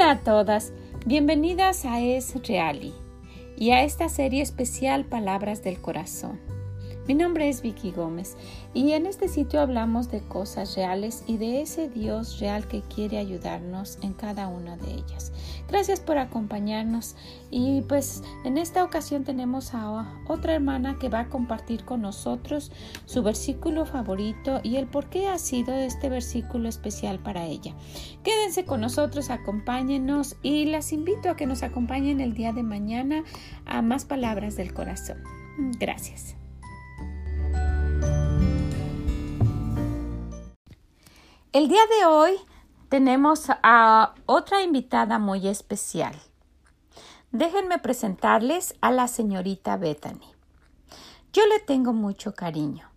Hola a todas, bienvenidas a Es Reali y a esta serie especial Palabras del Corazón. Mi nombre es Vicky Gómez y en este sitio hablamos de cosas reales y de ese Dios real que quiere ayudarnos en cada una de ellas. Gracias por acompañarnos y pues en esta ocasión tenemos a otra hermana que va a compartir con nosotros su versículo favorito y el por qué ha sido este versículo especial para ella. Quédense con nosotros, acompáñenos y las invito a que nos acompañen el día de mañana a más palabras del corazón. Gracias. El día de hoy tenemos a otra invitada muy especial. Déjenme presentarles a la señorita Bethany. Yo le tengo mucho cariño.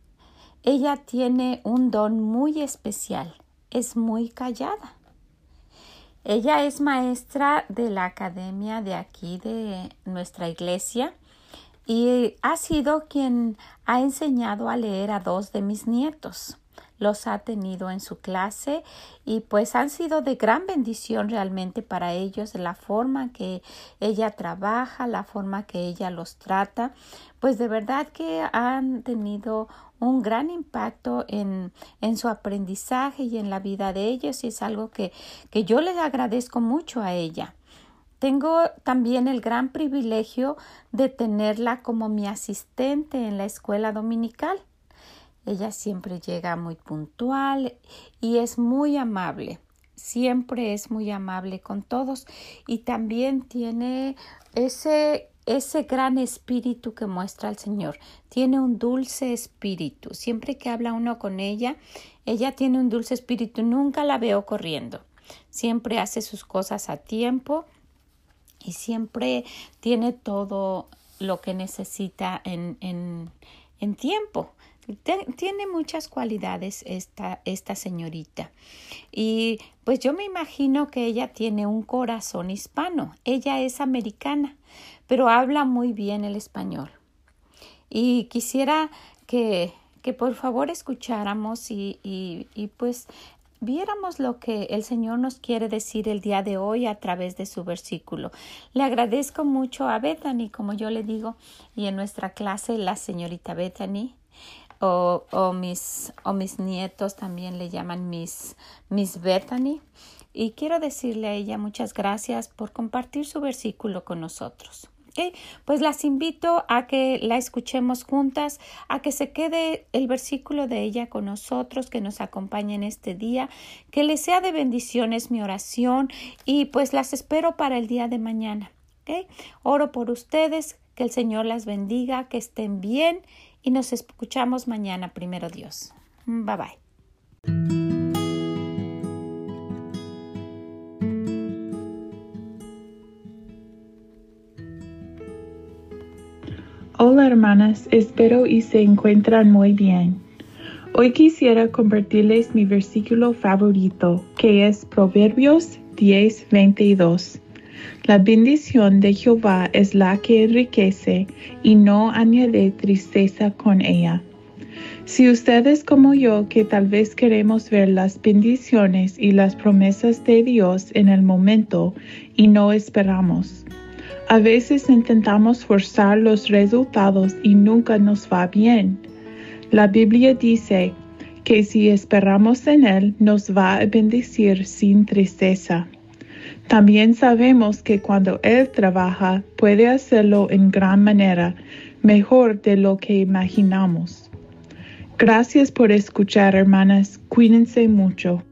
Ella tiene un don muy especial. Es muy callada. Ella es maestra de la academia de aquí de nuestra iglesia y ha sido quien ha enseñado a leer a dos de mis nietos los ha tenido en su clase y pues han sido de gran bendición realmente para ellos la forma que ella trabaja, la forma que ella los trata, pues de verdad que han tenido un gran impacto en, en su aprendizaje y en la vida de ellos y es algo que, que yo les agradezco mucho a ella. Tengo también el gran privilegio de tenerla como mi asistente en la escuela dominical. Ella siempre llega muy puntual y es muy amable. Siempre es muy amable con todos y también tiene ese ese gran espíritu que muestra el Señor. Tiene un dulce espíritu. Siempre que habla uno con ella, ella tiene un dulce espíritu. Nunca la veo corriendo. Siempre hace sus cosas a tiempo y siempre tiene todo lo que necesita en, en, en tiempo tiene muchas cualidades esta, esta señorita. Y pues yo me imagino que ella tiene un corazón hispano. Ella es americana, pero habla muy bien el español. Y quisiera que, que por favor escucháramos y, y, y pues viéramos lo que el Señor nos quiere decir el día de hoy a través de su versículo. Le agradezco mucho a Bethany, como yo le digo, y en nuestra clase la señorita Bethany o, mis, o mis nietos también le llaman Miss, Miss Bethany. Y quiero decirle a ella muchas gracias por compartir su versículo con nosotros. Pues las invito a que la escuchemos juntas, a que se quede el versículo de ella con nosotros, que nos acompañe en este día, que le sea de bendiciones mi oración y pues las espero para el día de mañana. Oro por ustedes, que el Señor las bendiga, que estén bien y nos escuchamos mañana, primero Dios. Bye bye. Hola hermanas, espero y se encuentran muy bien. Hoy quisiera compartirles mi versículo favorito, que es Proverbios 10:22. La bendición de Jehová es la que enriquece y no añade tristeza con ella. Si ustedes como yo que tal vez queremos ver las bendiciones y las promesas de Dios en el momento y no esperamos. A veces intentamos forzar los resultados y nunca nos va bien. La Biblia dice que si esperamos en Él nos va a bendecir sin tristeza. También sabemos que cuando Él trabaja puede hacerlo en gran manera, mejor de lo que imaginamos. Gracias por escuchar, hermanas. Cuídense mucho.